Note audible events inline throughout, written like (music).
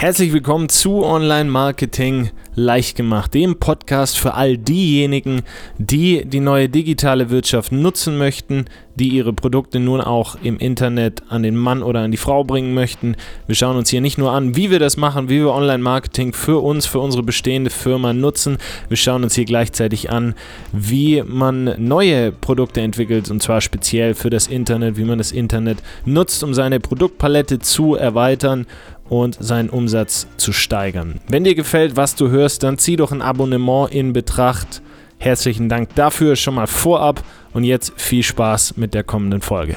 Herzlich willkommen zu Online Marketing leicht gemacht, dem Podcast für all diejenigen, die die neue digitale Wirtschaft nutzen möchten, die ihre Produkte nun auch im Internet an den Mann oder an die Frau bringen möchten. Wir schauen uns hier nicht nur an, wie wir das machen, wie wir Online Marketing für uns, für unsere bestehende Firma nutzen. Wir schauen uns hier gleichzeitig an, wie man neue Produkte entwickelt und zwar speziell für das Internet, wie man das Internet nutzt, um seine Produktpalette zu erweitern und seinen Umsatz zu steigern. Wenn dir gefällt, was du hörst, dann zieh doch ein Abonnement in Betracht. Herzlichen Dank dafür schon mal vorab und jetzt viel Spaß mit der kommenden Folge.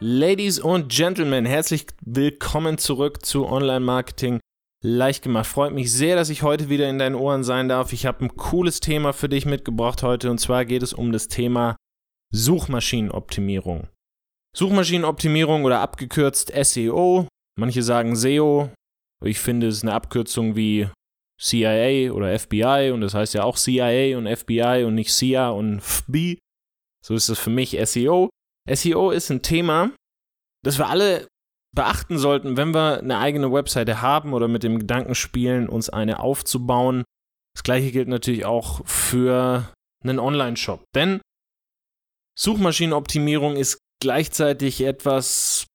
Ladies und Gentlemen, herzlich willkommen zurück zu Online Marketing leicht gemacht. Freut mich sehr, dass ich heute wieder in deinen Ohren sein darf. Ich habe ein cooles Thema für dich mitgebracht heute und zwar geht es um das Thema Suchmaschinenoptimierung. Suchmaschinenoptimierung oder abgekürzt SEO. Manche sagen SEO. Ich finde, es ist eine Abkürzung wie CIA oder FBI und das heißt ja auch CIA und FBI und nicht CIA und FB. So ist es für mich SEO. SEO ist ein Thema, das wir alle beachten sollten, wenn wir eine eigene Webseite haben oder mit dem Gedanken spielen, uns eine aufzubauen. Das gleiche gilt natürlich auch für einen Online-Shop. Denn Suchmaschinenoptimierung ist gleichzeitig etwas,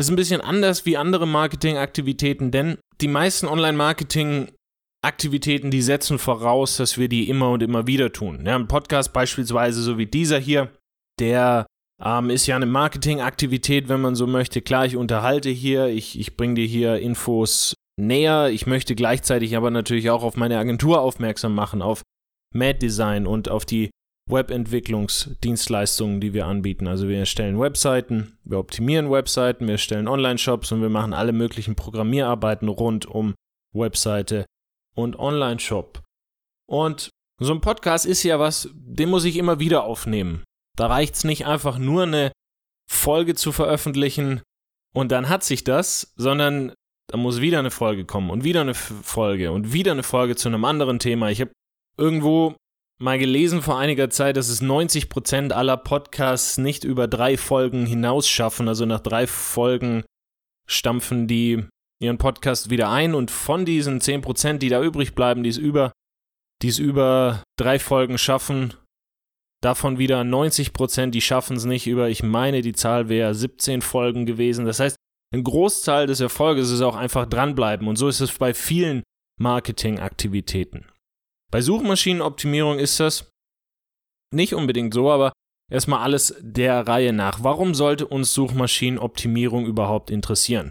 ist ein bisschen anders wie andere Marketingaktivitäten, denn die meisten Online-Marketing-Aktivitäten, die setzen voraus, dass wir die immer und immer wieder tun. Ja, ein Podcast beispielsweise, so wie dieser hier, der ähm, ist ja eine Marketingaktivität, wenn man so möchte. Klar, ich unterhalte hier, ich, ich bringe dir hier Infos näher. Ich möchte gleichzeitig aber natürlich auch auf meine Agentur aufmerksam machen, auf Mad Design und auf die Webentwicklungsdienstleistungen, die wir anbieten. Also wir erstellen Webseiten, wir optimieren Webseiten, wir erstellen Online-Shops und wir machen alle möglichen Programmierarbeiten rund um Webseite und Online-Shop. Und so ein Podcast ist ja was, den muss ich immer wieder aufnehmen. Da reicht es nicht einfach nur eine Folge zu veröffentlichen und dann hat sich das, sondern da muss wieder eine Folge kommen und wieder eine Folge und wieder eine Folge zu einem anderen Thema. Ich habe irgendwo mal gelesen vor einiger Zeit, dass es 90 Prozent aller Podcasts nicht über drei Folgen hinaus schaffen. Also nach drei Folgen stampfen die ihren Podcast wieder ein und von diesen 10 Prozent, die da übrig bleiben, die es über, die es über drei Folgen schaffen, davon wieder 90 Prozent, die schaffen es nicht über, ich meine, die Zahl wäre 17 Folgen gewesen. Das heißt, ein Großteil des Erfolges ist auch einfach dranbleiben und so ist es bei vielen Marketingaktivitäten. Bei Suchmaschinenoptimierung ist das nicht unbedingt so, aber erstmal alles der Reihe nach. Warum sollte uns Suchmaschinenoptimierung überhaupt interessieren?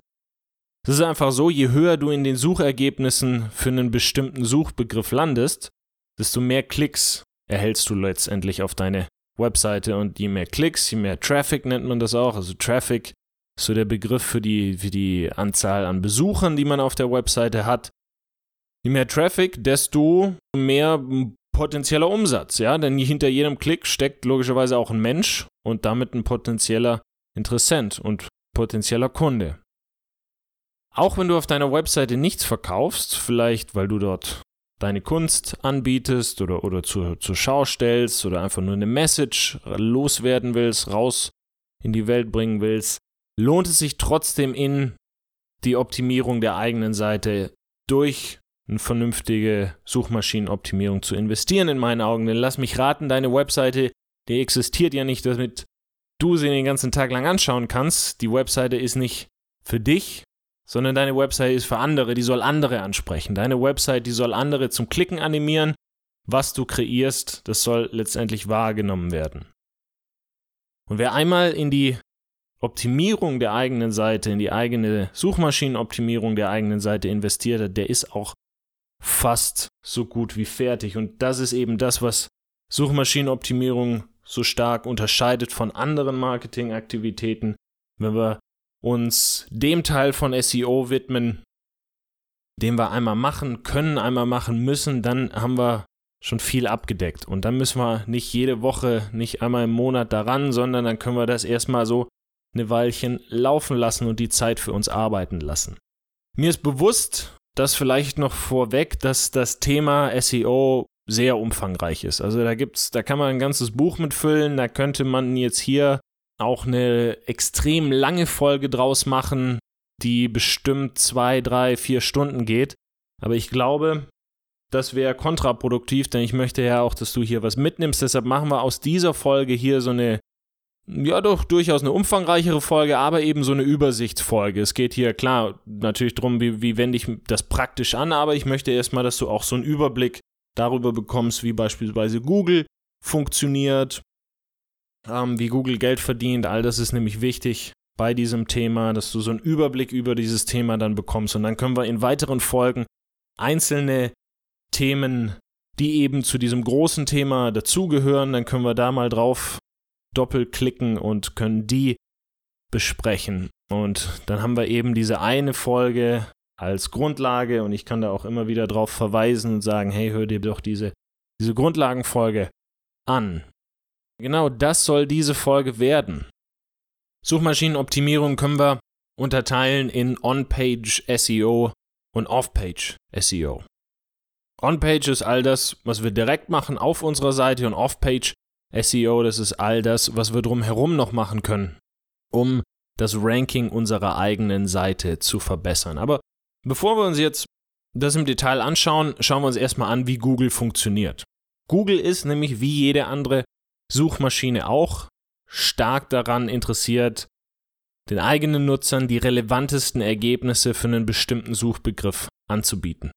Es ist einfach so, je höher du in den Suchergebnissen für einen bestimmten Suchbegriff landest, desto mehr Klicks erhältst du letztendlich auf deine Webseite und je mehr Klicks, je mehr Traffic nennt man das auch, also Traffic ist so der Begriff für die, für die Anzahl an Besuchern, die man auf der Webseite hat. Je mehr Traffic, desto mehr potenzieller Umsatz, ja, denn hinter jedem Klick steckt logischerweise auch ein Mensch und damit ein potenzieller Interessent und potenzieller Kunde. Auch wenn du auf deiner Webseite nichts verkaufst, vielleicht weil du dort deine Kunst anbietest oder, oder zur, zur Schau stellst oder einfach nur eine Message loswerden willst, raus in die Welt bringen willst, lohnt es sich trotzdem in die Optimierung der eigenen Seite durch eine vernünftige Suchmaschinenoptimierung zu investieren, in meinen Augen. Denn lass mich raten, deine Webseite, die existiert ja nicht, damit du sie den ganzen Tag lang anschauen kannst. Die Webseite ist nicht für dich, sondern deine Webseite ist für andere, die soll andere ansprechen. Deine Webseite, die soll andere zum Klicken animieren. Was du kreierst, das soll letztendlich wahrgenommen werden. Und wer einmal in die Optimierung der eigenen Seite, in die eigene Suchmaschinenoptimierung der eigenen Seite investiert hat, der ist auch fast so gut wie fertig. Und das ist eben das, was Suchmaschinenoptimierung so stark unterscheidet von anderen Marketingaktivitäten. Wenn wir uns dem Teil von SEO widmen, den wir einmal machen können, einmal machen müssen, dann haben wir schon viel abgedeckt. Und dann müssen wir nicht jede Woche, nicht einmal im Monat daran, sondern dann können wir das erstmal so eine Weilchen laufen lassen und die Zeit für uns arbeiten lassen. Mir ist bewusst, das vielleicht noch vorweg, dass das Thema SEO sehr umfangreich ist. Also da gibt's, da kann man ein ganzes Buch mitfüllen, da könnte man jetzt hier auch eine extrem lange Folge draus machen. die bestimmt zwei, drei, vier Stunden geht. Aber ich glaube, das wäre kontraproduktiv, denn ich möchte ja auch, dass du hier was mitnimmst. Deshalb machen wir aus dieser Folge hier so eine, ja doch, durchaus eine umfangreichere Folge, aber eben so eine Übersichtsfolge. Es geht hier klar natürlich darum, wie, wie wende ich das praktisch an, aber ich möchte erstmal, dass du auch so einen Überblick darüber bekommst, wie beispielsweise Google funktioniert, ähm, wie Google Geld verdient. All das ist nämlich wichtig bei diesem Thema, dass du so einen Überblick über dieses Thema dann bekommst. Und dann können wir in weiteren Folgen einzelne Themen, die eben zu diesem großen Thema dazugehören, dann können wir da mal drauf doppelklicken und können die besprechen. Und dann haben wir eben diese eine Folge als Grundlage und ich kann da auch immer wieder drauf verweisen und sagen, hey, hör dir doch diese, diese Grundlagenfolge an. Genau das soll diese Folge werden. Suchmaschinenoptimierung können wir unterteilen in On-Page SEO und Off-Page SEO. On-Page ist all das, was wir direkt machen auf unserer Seite und Off-Page SEO, das ist all das, was wir drumherum noch machen können, um das Ranking unserer eigenen Seite zu verbessern. Aber bevor wir uns jetzt das im Detail anschauen, schauen wir uns erstmal an, wie Google funktioniert. Google ist nämlich wie jede andere Suchmaschine auch stark daran interessiert, den eigenen Nutzern die relevantesten Ergebnisse für einen bestimmten Suchbegriff anzubieten.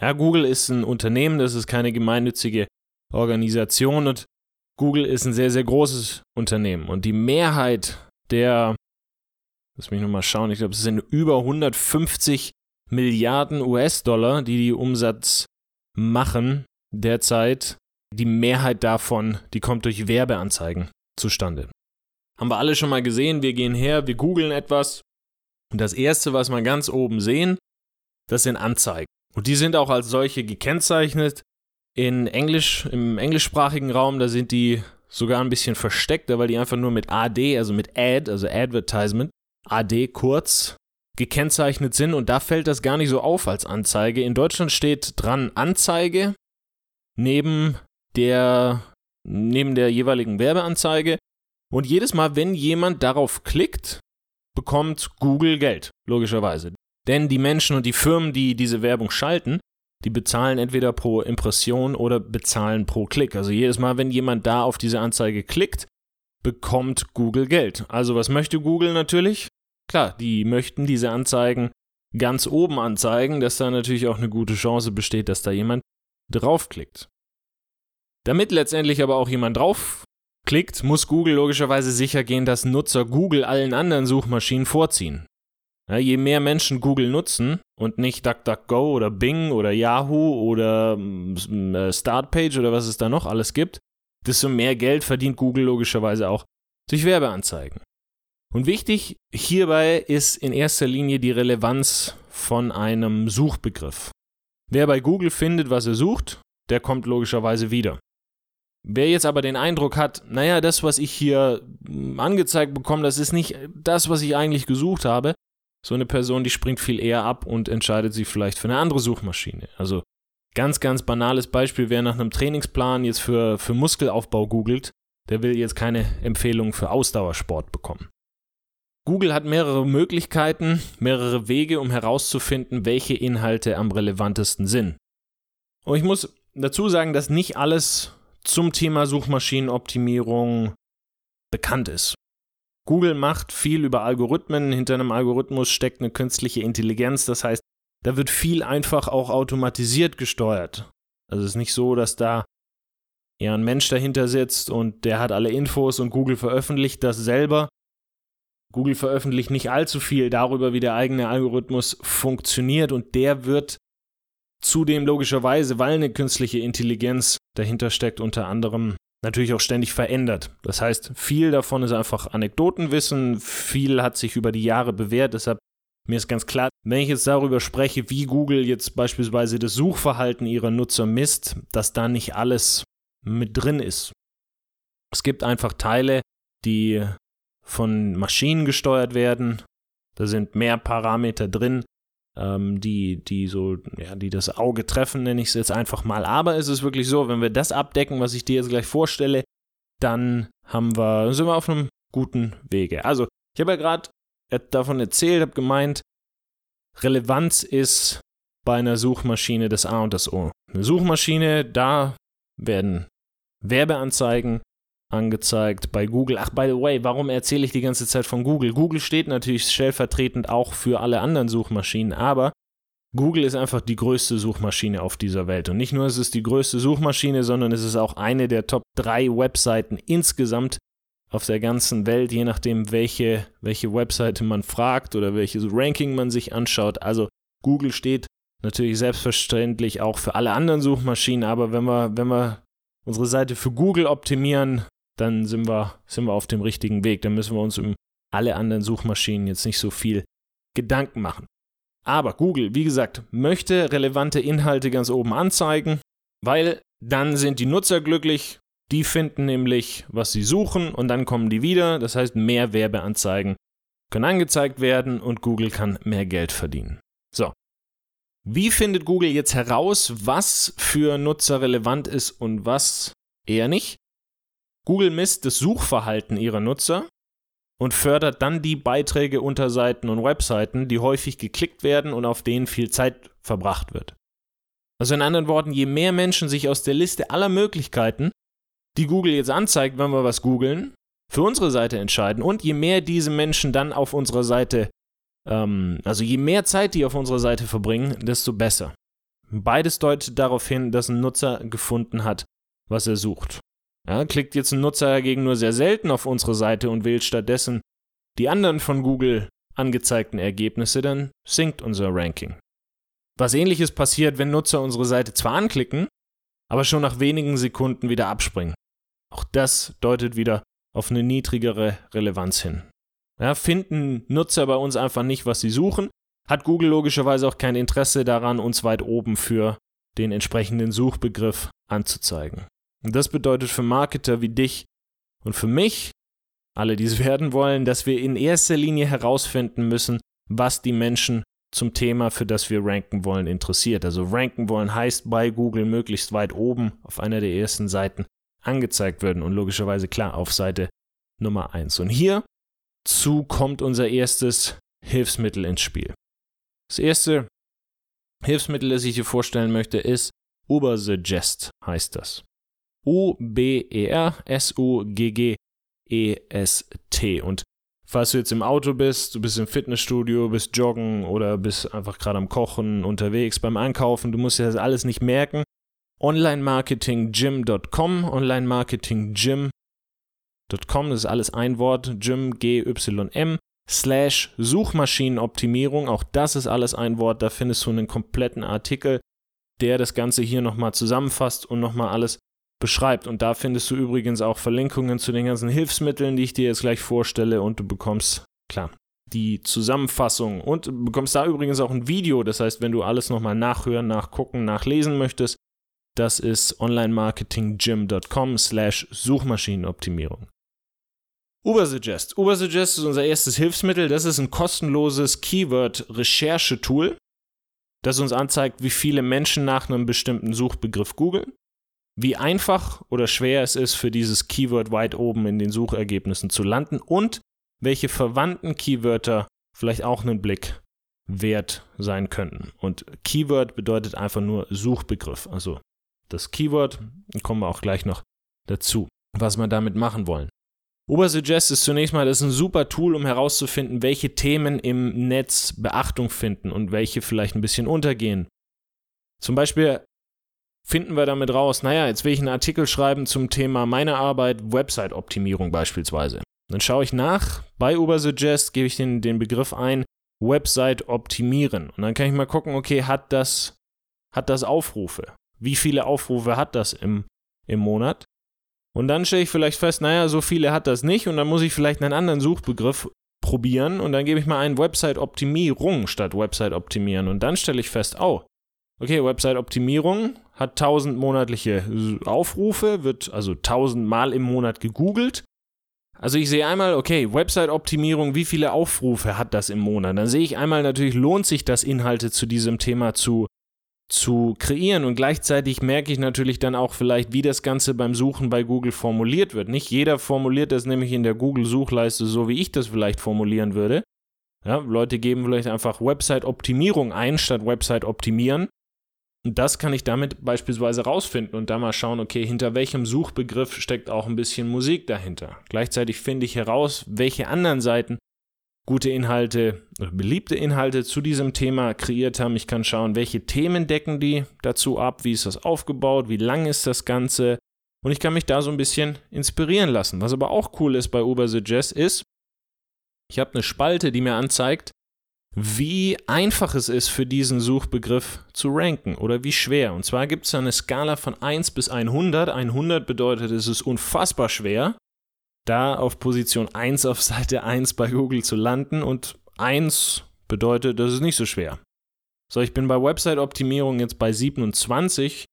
Ja, Google ist ein Unternehmen, das ist keine gemeinnützige Organisation und Google ist ein sehr, sehr großes Unternehmen. Und die Mehrheit der, lass mich nochmal schauen, ich glaube, es sind über 150 Milliarden US-Dollar, die die Umsatz machen derzeit. Die Mehrheit davon, die kommt durch Werbeanzeigen zustande. Haben wir alle schon mal gesehen, wir gehen her, wir googeln etwas. Und das Erste, was wir ganz oben sehen, das sind Anzeigen. Und die sind auch als solche gekennzeichnet. In Englisch, im englischsprachigen Raum, da sind die sogar ein bisschen versteckter, weil die einfach nur mit AD, also mit Ad, also Advertisement, AD kurz, gekennzeichnet sind und da fällt das gar nicht so auf als Anzeige. In Deutschland steht dran Anzeige neben der, neben der jeweiligen Werbeanzeige und jedes Mal, wenn jemand darauf klickt, bekommt Google Geld, logischerweise. Denn die Menschen und die Firmen, die diese Werbung schalten, die bezahlen entweder pro Impression oder bezahlen pro Klick. Also jedes Mal, wenn jemand da auf diese Anzeige klickt, bekommt Google Geld. Also was möchte Google natürlich? Klar, die möchten diese Anzeigen ganz oben anzeigen, dass da natürlich auch eine gute Chance besteht, dass da jemand draufklickt. Damit letztendlich aber auch jemand draufklickt, muss Google logischerweise sicher gehen, dass Nutzer Google allen anderen Suchmaschinen vorziehen. Ja, je mehr Menschen Google nutzen und nicht DuckDuckGo oder Bing oder Yahoo oder mm, äh, Startpage oder was es da noch alles gibt, desto mehr Geld verdient Google logischerweise auch durch Werbeanzeigen. Und wichtig hierbei ist in erster Linie die Relevanz von einem Suchbegriff. Wer bei Google findet, was er sucht, der kommt logischerweise wieder. Wer jetzt aber den Eindruck hat, naja, das, was ich hier mm, angezeigt bekomme, das ist nicht das, was ich eigentlich gesucht habe, so eine Person, die springt viel eher ab und entscheidet sich vielleicht für eine andere Suchmaschine. Also ganz, ganz banales Beispiel, wer nach einem Trainingsplan jetzt für, für Muskelaufbau googelt, der will jetzt keine Empfehlung für Ausdauersport bekommen. Google hat mehrere Möglichkeiten, mehrere Wege, um herauszufinden, welche Inhalte am relevantesten sind. Und ich muss dazu sagen, dass nicht alles zum Thema Suchmaschinenoptimierung bekannt ist. Google macht viel über Algorithmen. Hinter einem Algorithmus steckt eine künstliche Intelligenz. Das heißt, da wird viel einfach auch automatisiert gesteuert. Also es ist nicht so, dass da eher ein Mensch dahinter sitzt und der hat alle Infos und Google veröffentlicht das selber. Google veröffentlicht nicht allzu viel darüber, wie der eigene Algorithmus funktioniert und der wird zudem logischerweise, weil eine künstliche Intelligenz dahinter steckt, unter anderem natürlich auch ständig verändert. Das heißt, viel davon ist einfach Anekdotenwissen, viel hat sich über die Jahre bewährt, deshalb mir ist ganz klar, wenn ich jetzt darüber spreche, wie Google jetzt beispielsweise das Suchverhalten ihrer Nutzer misst, dass da nicht alles mit drin ist. Es gibt einfach Teile, die von Maschinen gesteuert werden. Da sind mehr Parameter drin, ähm, die, die so, ja, die das Auge treffen, nenne ich es jetzt einfach mal. Aber es ist wirklich so, wenn wir das abdecken, was ich dir jetzt gleich vorstelle, dann haben wir, sind wir auf einem guten Wege. Also, ich habe ja gerade davon erzählt, habe gemeint, Relevanz ist bei einer Suchmaschine das A und das O. Eine Suchmaschine, da werden Werbeanzeigen angezeigt bei Google. Ach, by the way, warum erzähle ich die ganze Zeit von Google? Google steht natürlich stellvertretend auch für alle anderen Suchmaschinen, aber Google ist einfach die größte Suchmaschine auf dieser Welt. Und nicht nur ist es die größte Suchmaschine, sondern es ist auch eine der Top 3 Webseiten insgesamt auf der ganzen Welt, je nachdem, welche, welche Webseite man fragt oder welches Ranking man sich anschaut. Also Google steht natürlich selbstverständlich auch für alle anderen Suchmaschinen, aber wenn wir, wenn wir unsere Seite für Google optimieren, dann sind wir, sind wir auf dem richtigen Weg. Dann müssen wir uns um alle anderen Suchmaschinen jetzt nicht so viel Gedanken machen. Aber Google, wie gesagt, möchte relevante Inhalte ganz oben anzeigen, weil dann sind die Nutzer glücklich, die finden nämlich, was sie suchen und dann kommen die wieder. Das heißt, mehr Werbeanzeigen können angezeigt werden und Google kann mehr Geld verdienen. So. Wie findet Google jetzt heraus, was für Nutzer relevant ist und was eher nicht? Google misst das Suchverhalten ihrer Nutzer und fördert dann die Beiträge, Unterseiten und Webseiten, die häufig geklickt werden und auf denen viel Zeit verbracht wird. Also in anderen Worten, je mehr Menschen sich aus der Liste aller Möglichkeiten, die Google jetzt anzeigt, wenn wir was googeln, für unsere Seite entscheiden und je mehr diese Menschen dann auf unserer Seite, ähm, also je mehr Zeit die auf unserer Seite verbringen, desto besser. Beides deutet darauf hin, dass ein Nutzer gefunden hat, was er sucht. Ja, klickt jetzt ein Nutzer dagegen nur sehr selten auf unsere Seite und wählt stattdessen die anderen von Google angezeigten Ergebnisse, dann sinkt unser Ranking. Was ähnliches passiert, wenn Nutzer unsere Seite zwar anklicken, aber schon nach wenigen Sekunden wieder abspringen. Auch das deutet wieder auf eine niedrigere Relevanz hin. Ja, finden Nutzer bei uns einfach nicht, was sie suchen, hat Google logischerweise auch kein Interesse daran, uns weit oben für den entsprechenden Suchbegriff anzuzeigen. Und das bedeutet für Marketer wie dich und für mich, alle, die es (laughs) werden wollen, dass wir in erster Linie herausfinden müssen, was die Menschen zum Thema, für das wir ranken wollen, interessiert. Also ranken wollen heißt bei Google möglichst weit oben auf einer der ersten Seiten angezeigt werden und logischerweise klar auf Seite Nummer 1. Und hierzu kommt unser erstes Hilfsmittel ins Spiel. Das erste Hilfsmittel, das ich dir vorstellen möchte, ist Ubersuggest heißt das. U-B-E-R-S-U-G-G-E-S-T. Und falls du jetzt im Auto bist, du bist im Fitnessstudio, bist joggen oder bist einfach gerade am Kochen, unterwegs, beim Einkaufen, du musst dir das alles nicht merken. Onlinemarketinggym.com, onlinemarketinggym.com, das ist alles ein Wort, Gym, G-Y-M, slash Suchmaschinenoptimierung, auch das ist alles ein Wort, da findest du einen kompletten Artikel, der das Ganze hier nochmal zusammenfasst und nochmal alles beschreibt. Und da findest du übrigens auch Verlinkungen zu den ganzen Hilfsmitteln, die ich dir jetzt gleich vorstelle und du bekommst, klar, die Zusammenfassung und bekommst da übrigens auch ein Video. Das heißt, wenn du alles nochmal nachhören, nachgucken, nachlesen möchtest, das ist onlinemarketinggym.com slash Suchmaschinenoptimierung. Ubersuggest. Ubersuggest ist unser erstes Hilfsmittel. Das ist ein kostenloses Keyword-Recherche-Tool, das uns anzeigt, wie viele Menschen nach einem bestimmten Suchbegriff googeln wie einfach oder schwer es ist, für dieses Keyword weit oben in den Suchergebnissen zu landen und welche verwandten Keywörter vielleicht auch einen Blick wert sein könnten. Und Keyword bedeutet einfach nur Suchbegriff. Also das Keyword, kommen wir auch gleich noch dazu, was wir damit machen wollen. Obersuggest ist zunächst mal, das ist ein super Tool, um herauszufinden, welche Themen im Netz Beachtung finden und welche vielleicht ein bisschen untergehen. Zum Beispiel finden wir damit raus, naja, jetzt will ich einen Artikel schreiben zum Thema meine Arbeit, Website-Optimierung beispielsweise. Dann schaue ich nach, bei Ubersuggest gebe ich den, den Begriff ein, Website optimieren. Und dann kann ich mal gucken, okay, hat das, hat das Aufrufe? Wie viele Aufrufe hat das im, im Monat? Und dann stelle ich vielleicht fest, naja, so viele hat das nicht und dann muss ich vielleicht einen anderen Suchbegriff probieren und dann gebe ich mal ein Website-Optimierung statt Website optimieren und dann stelle ich fest, oh, okay, Website-Optimierung hat 1000 monatliche Aufrufe, wird also 1000 Mal im Monat gegoogelt. Also ich sehe einmal, okay, Website-Optimierung, wie viele Aufrufe hat das im Monat? Dann sehe ich einmal natürlich, lohnt sich das, Inhalte zu diesem Thema zu, zu kreieren und gleichzeitig merke ich natürlich dann auch vielleicht, wie das Ganze beim Suchen bei Google formuliert wird. Nicht jeder formuliert das nämlich in der Google-Suchleiste so, wie ich das vielleicht formulieren würde, Ja, Leute geben vielleicht einfach Website-Optimierung ein statt Website-Optimieren. Und das kann ich damit beispielsweise rausfinden und da mal schauen, okay, hinter welchem Suchbegriff steckt auch ein bisschen Musik dahinter. Gleichzeitig finde ich heraus, welche anderen Seiten gute Inhalte oder beliebte Inhalte zu diesem Thema kreiert haben. Ich kann schauen, welche Themen decken die dazu ab, wie ist das aufgebaut, wie lang ist das Ganze. Und ich kann mich da so ein bisschen inspirieren lassen. Was aber auch cool ist bei Ubersuggest ist, ich habe eine Spalte, die mir anzeigt, wie einfach es ist, für diesen Suchbegriff zu ranken oder wie schwer. Und zwar gibt es eine Skala von 1 bis 100. 100 bedeutet, es ist unfassbar schwer, da auf Position 1 auf Seite 1 bei Google zu landen und 1 bedeutet, das ist nicht so schwer. So, ich bin bei Website-Optimierung jetzt bei 27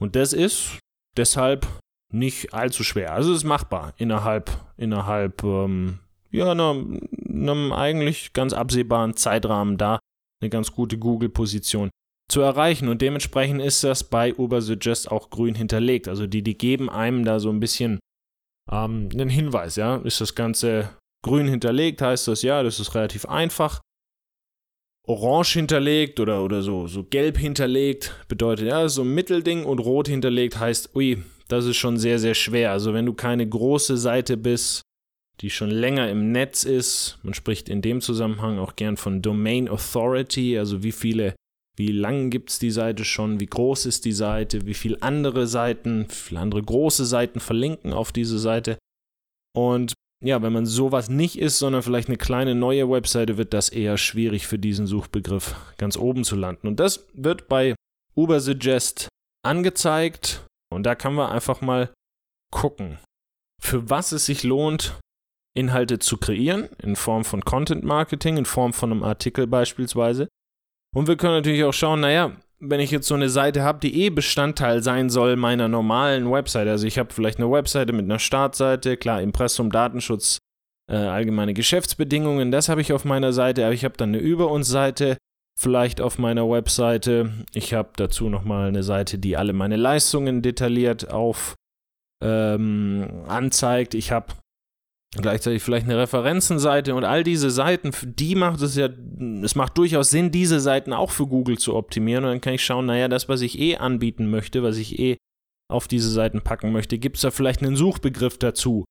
und das ist deshalb nicht allzu schwer. Also es ist machbar innerhalb, innerhalb ähm, ja, einem, einem eigentlich ganz absehbaren Zeitrahmen da eine ganz gute Google-Position zu erreichen. Und dementsprechend ist das bei Ubersuggest auch grün hinterlegt. Also die, die geben einem da so ein bisschen ähm, einen Hinweis, ja. Ist das Ganze grün hinterlegt, heißt das, ja, das ist relativ einfach. Orange hinterlegt oder, oder so, so gelb hinterlegt bedeutet, ja, so ein Mittelding und rot hinterlegt heißt, ui, das ist schon sehr, sehr schwer. Also wenn du keine große Seite bist, die schon länger im Netz ist. Man spricht in dem Zusammenhang auch gern von Domain Authority, also wie viele, wie lang gibt es die Seite schon, wie groß ist die Seite, wie viele andere Seiten, wie viele andere große Seiten verlinken auf diese Seite. Und ja, wenn man sowas nicht ist, sondern vielleicht eine kleine neue Webseite, wird das eher schwierig für diesen Suchbegriff ganz oben zu landen. Und das wird bei Ubersuggest angezeigt. Und da kann man einfach mal gucken, für was es sich lohnt, Inhalte zu kreieren, in Form von Content Marketing, in Form von einem Artikel beispielsweise. Und wir können natürlich auch schauen, naja, wenn ich jetzt so eine Seite habe, die eh Bestandteil sein soll meiner normalen Website, also ich habe vielleicht eine Webseite mit einer Startseite, klar, Impressum, Datenschutz, äh, allgemeine Geschäftsbedingungen, das habe ich auf meiner Seite, aber ich habe dann eine Über uns Seite, vielleicht auf meiner Webseite. Ich habe dazu nochmal eine Seite, die alle meine Leistungen detailliert auf ähm, anzeigt. Ich habe gleichzeitig vielleicht eine Referenzenseite und all diese Seiten, die macht es ja, es macht durchaus Sinn, diese Seiten auch für Google zu optimieren und dann kann ich schauen, naja, das, was ich eh anbieten möchte, was ich eh auf diese Seiten packen möchte, gibt es da vielleicht einen Suchbegriff dazu,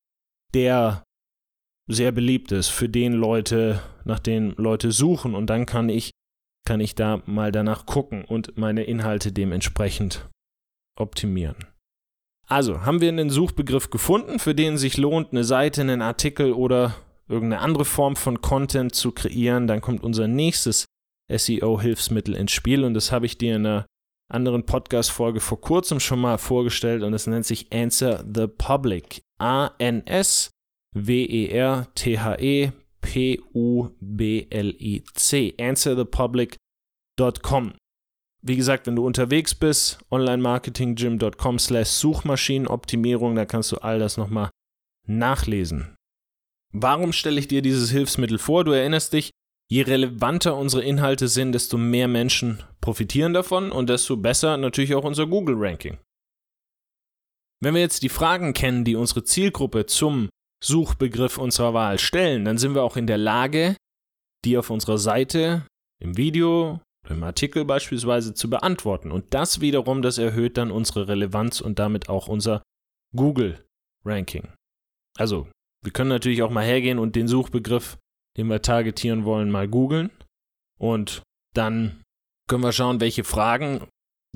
der sehr beliebt ist, für den Leute, nach den Leute suchen und dann kann ich, kann ich da mal danach gucken und meine Inhalte dementsprechend optimieren. Also, haben wir einen Suchbegriff gefunden, für den sich lohnt, eine Seite, einen Artikel oder irgendeine andere Form von Content zu kreieren, dann kommt unser nächstes SEO-Hilfsmittel ins Spiel und das habe ich dir in einer anderen Podcast-Folge vor kurzem schon mal vorgestellt und es nennt sich Answer the Public. A-N-S-W-E-R-T-H-E P-U-B-L-I-C. AnswerThePublic.com. Wie gesagt, wenn du unterwegs bist, onlinemarketinggym.com slash Suchmaschinenoptimierung, da kannst du all das nochmal nachlesen. Warum stelle ich dir dieses Hilfsmittel vor? Du erinnerst dich, je relevanter unsere Inhalte sind, desto mehr Menschen profitieren davon und desto besser natürlich auch unser Google-Ranking. Wenn wir jetzt die Fragen kennen, die unsere Zielgruppe zum Suchbegriff unserer Wahl stellen, dann sind wir auch in der Lage, die auf unserer Seite, im Video, im Artikel beispielsweise zu beantworten. Und das wiederum, das erhöht dann unsere Relevanz und damit auch unser Google-Ranking. Also, wir können natürlich auch mal hergehen und den Suchbegriff, den wir targetieren wollen, mal googeln. Und dann können wir schauen, welche Fragen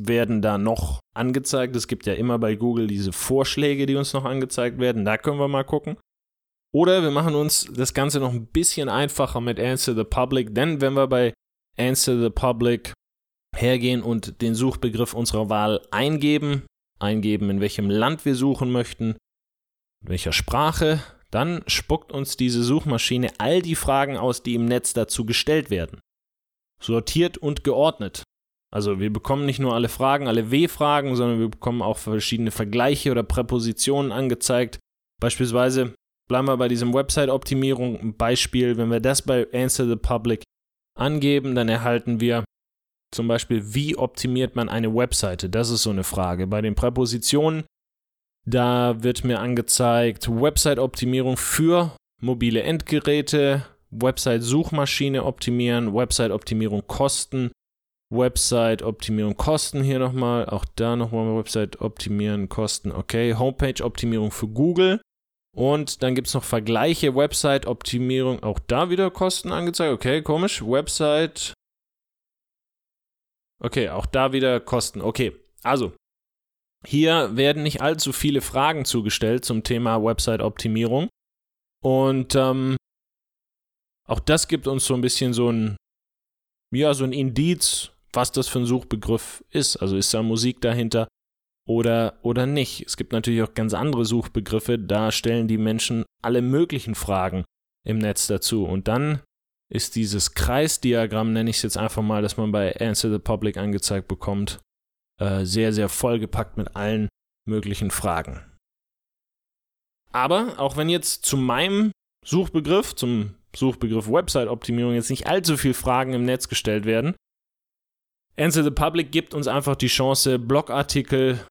werden da noch angezeigt. Es gibt ja immer bei Google diese Vorschläge, die uns noch angezeigt werden. Da können wir mal gucken. Oder wir machen uns das Ganze noch ein bisschen einfacher mit Answer the Public, denn wenn wir bei Answer the Public hergehen und den Suchbegriff unserer Wahl eingeben, eingeben, in welchem Land wir suchen möchten, in welcher Sprache, dann spuckt uns diese Suchmaschine all die Fragen aus, die im Netz dazu gestellt werden. Sortiert und geordnet. Also wir bekommen nicht nur alle Fragen, alle W-Fragen, sondern wir bekommen auch verschiedene Vergleiche oder Präpositionen angezeigt. Beispielsweise bleiben wir bei diesem Website-Optimierung. Beispiel, wenn wir das bei Answer the Public angeben, dann erhalten wir zum Beispiel, wie optimiert man eine Webseite? Das ist so eine Frage. Bei den Präpositionen, da wird mir angezeigt, Website-Optimierung für mobile Endgeräte, Website-Suchmaschine optimieren, Website-Optimierung kosten, Website-Optimierung kosten hier nochmal, auch da nochmal Website optimieren, kosten, okay, Homepage-Optimierung für Google und dann gibt es noch Vergleiche, Website-Optimierung, auch da wieder Kosten angezeigt, okay, komisch, Website, okay, auch da wieder Kosten, okay, also hier werden nicht allzu viele Fragen zugestellt zum Thema Website-Optimierung. Und ähm, auch das gibt uns so ein bisschen so ein, ja, so ein Indiz, was das für ein Suchbegriff ist. Also ist da Musik dahinter oder, oder nicht. Es gibt natürlich auch ganz andere Suchbegriffe, da stellen die Menschen alle möglichen Fragen im Netz dazu. Und dann ist dieses Kreisdiagramm, nenne ich es jetzt einfach mal, das man bei Answer the Public angezeigt bekommt, äh, sehr, sehr vollgepackt mit allen möglichen Fragen. Aber auch wenn jetzt zu meinem Suchbegriff, zum Suchbegriff Website-Optimierung jetzt nicht allzu viele Fragen im Netz gestellt werden, Answer the Public gibt uns einfach die Chance, Blogartikel,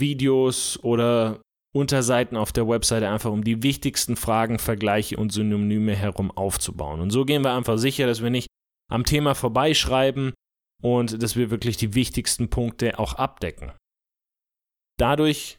Videos oder Unterseiten auf der Webseite einfach um die wichtigsten Fragen, Vergleiche und Synonyme herum aufzubauen. Und so gehen wir einfach sicher, dass wir nicht am Thema vorbeischreiben, und dass wir wirklich die wichtigsten Punkte auch abdecken. Dadurch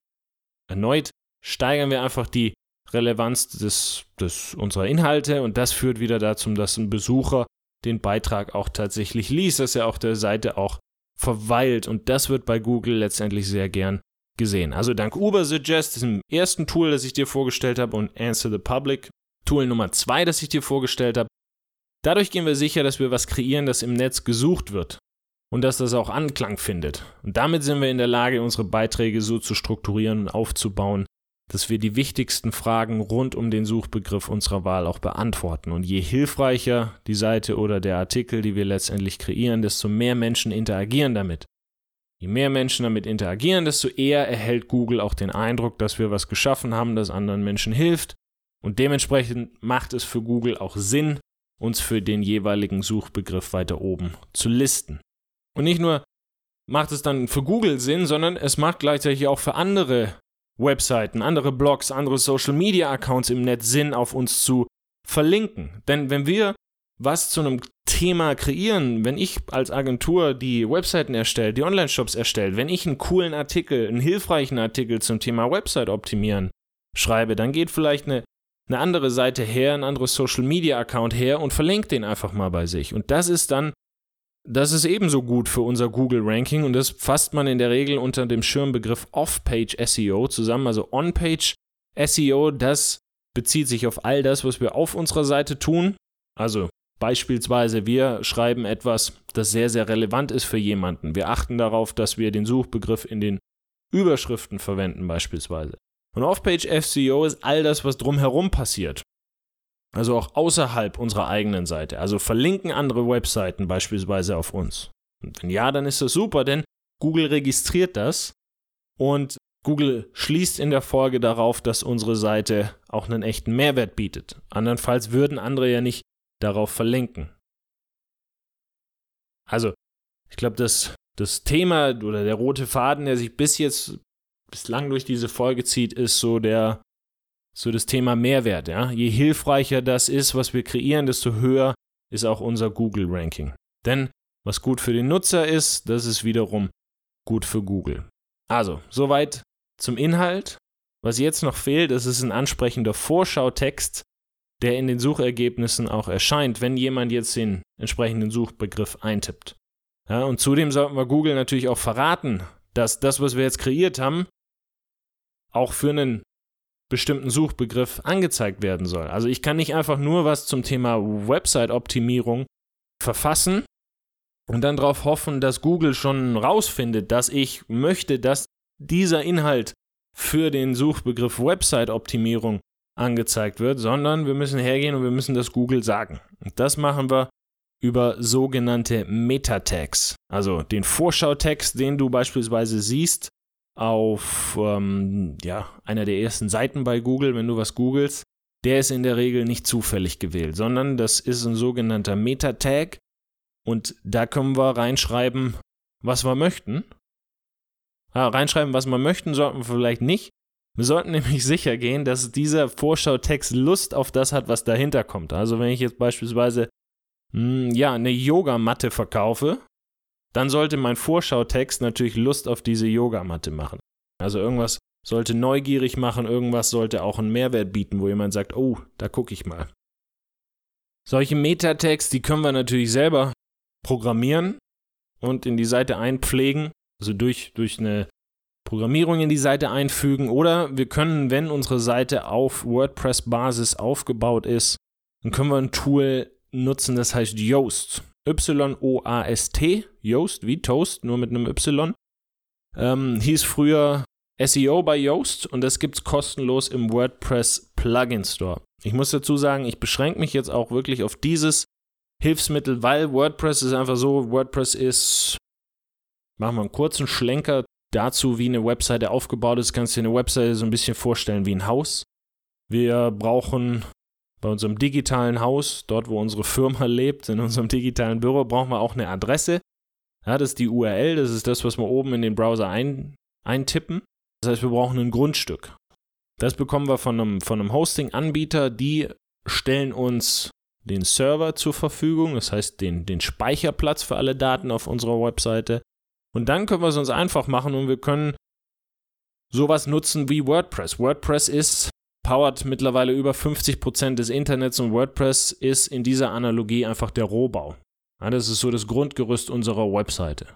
erneut steigern wir einfach die Relevanz des, des unserer Inhalte und das führt wieder dazu, dass ein Besucher den Beitrag auch tatsächlich liest, dass er auf der Seite auch verweilt und das wird bei Google letztendlich sehr gern gesehen. Also dank Ubersuggest, diesem ersten Tool, das ich dir vorgestellt habe und Answer the Public, Tool Nummer zwei, das ich dir vorgestellt habe, dadurch gehen wir sicher, dass wir was kreieren, das im Netz gesucht wird und dass das auch Anklang findet. Und damit sind wir in der Lage, unsere Beiträge so zu strukturieren und aufzubauen, dass wir die wichtigsten Fragen rund um den Suchbegriff unserer Wahl auch beantworten. Und je hilfreicher die Seite oder der Artikel, die wir letztendlich kreieren, desto mehr Menschen interagieren damit. Je mehr Menschen damit interagieren, desto eher erhält Google auch den Eindruck, dass wir was geschaffen haben, das anderen Menschen hilft. Und dementsprechend macht es für Google auch Sinn, uns für den jeweiligen Suchbegriff weiter oben zu listen. Und nicht nur macht es dann für Google Sinn, sondern es macht gleichzeitig auch für andere Webseiten, andere Blogs, andere Social Media Accounts im Netz Sinn, auf uns zu verlinken. Denn wenn wir was zu einem Thema kreieren, wenn ich als Agentur die Webseiten erstelle, die Online-Shops erstelle, wenn ich einen coolen Artikel, einen hilfreichen Artikel zum Thema Website optimieren schreibe, dann geht vielleicht eine, eine andere Seite her, ein anderes Social Media Account her und verlinkt den einfach mal bei sich. Und das ist dann das ist ebenso gut für unser Google-Ranking und das fasst man in der Regel unter dem Schirmbegriff Off-Page SEO zusammen. Also On-Page SEO, das bezieht sich auf all das, was wir auf unserer Seite tun. Also beispielsweise, wir schreiben etwas, das sehr, sehr relevant ist für jemanden. Wir achten darauf, dass wir den Suchbegriff in den Überschriften verwenden beispielsweise. Und Off-Page SEO ist all das, was drumherum passiert. Also auch außerhalb unserer eigenen Seite. Also verlinken andere Webseiten beispielsweise auf uns. Und wenn ja, dann ist das super, denn Google registriert das und Google schließt in der Folge darauf, dass unsere Seite auch einen echten Mehrwert bietet. Andernfalls würden andere ja nicht darauf verlinken. Also, ich glaube, das, das Thema oder der rote Faden, der sich bis jetzt bislang durch diese Folge zieht, ist so der so das Thema Mehrwert. Ja? Je hilfreicher das ist, was wir kreieren, desto höher ist auch unser Google-Ranking. Denn was gut für den Nutzer ist, das ist wiederum gut für Google. Also, soweit zum Inhalt. Was jetzt noch fehlt, das ist ein ansprechender Vorschautext, der in den Suchergebnissen auch erscheint, wenn jemand jetzt den entsprechenden Suchbegriff eintippt. Ja, und zudem sollten wir Google natürlich auch verraten, dass das, was wir jetzt kreiert haben, auch für einen bestimmten Suchbegriff angezeigt werden soll. Also ich kann nicht einfach nur was zum Thema Website-Optimierung verfassen und dann darauf hoffen, dass Google schon rausfindet, dass ich möchte, dass dieser Inhalt für den Suchbegriff Website-Optimierung angezeigt wird, sondern wir müssen hergehen und wir müssen das Google sagen. Und das machen wir über sogenannte Meta-Tags, also den Vorschautext, den du beispielsweise siehst auf ähm, ja, einer der ersten Seiten bei Google, wenn du was googelst, der ist in der Regel nicht zufällig gewählt, sondern das ist ein sogenannter Meta-Tag und da können wir reinschreiben, was wir möchten. Ja, reinschreiben, was wir möchten, sollten wir vielleicht nicht, Wir sollten (laughs) nämlich sicher gehen, dass dieser Vorschautext Lust auf das hat, was dahinter kommt. Also wenn ich jetzt beispielsweise mh, hm, ja, eine Yogamatte verkaufe, dann sollte mein Vorschautext natürlich Lust auf diese Yogamatte machen. Also irgendwas sollte neugierig machen, irgendwas sollte auch einen Mehrwert bieten, wo jemand sagt, oh, da gucke ich mal. Solche Metatext, die können wir natürlich selber programmieren und in die Seite einpflegen, also durch, durch eine Programmierung in die Seite einfügen oder wir können, wenn unsere Seite auf WordPress-Basis aufgebaut ist, dann können wir ein Tool nutzen, das heißt Yoast. Y-O-A-S-T, Yoast, wie Toast, nur mit einem Y. Ähm, hieß früher SEO bei Yoast und das gibt es kostenlos im WordPress Plugin Store. Ich muss dazu sagen, ich beschränke mich jetzt auch wirklich auf dieses Hilfsmittel, weil WordPress ist einfach so, WordPress ist, machen wir einen kurzen Schlenker dazu, wie eine Webseite aufgebaut ist. Kannst du dir eine Webseite so ein bisschen vorstellen wie ein Haus. Wir brauchen bei unserem digitalen Haus, dort wo unsere Firma (laughs) lebt, in unserem digitalen Büro, brauchen wir auch eine Adresse. Ja, das ist die URL, das ist das, was wir oben in den Browser ein, eintippen. Das heißt, wir brauchen ein Grundstück. Das bekommen wir von einem, von einem Hosting-Anbieter, die stellen uns den Server zur Verfügung, das heißt den, den Speicherplatz für alle Daten auf unserer Webseite. Und dann können wir es uns einfach machen und wir können sowas nutzen wie WordPress. WordPress ist powert mittlerweile über 50% des Internets und WordPress ist in dieser Analogie einfach der Rohbau. Ja, das ist so das Grundgerüst unserer Webseite.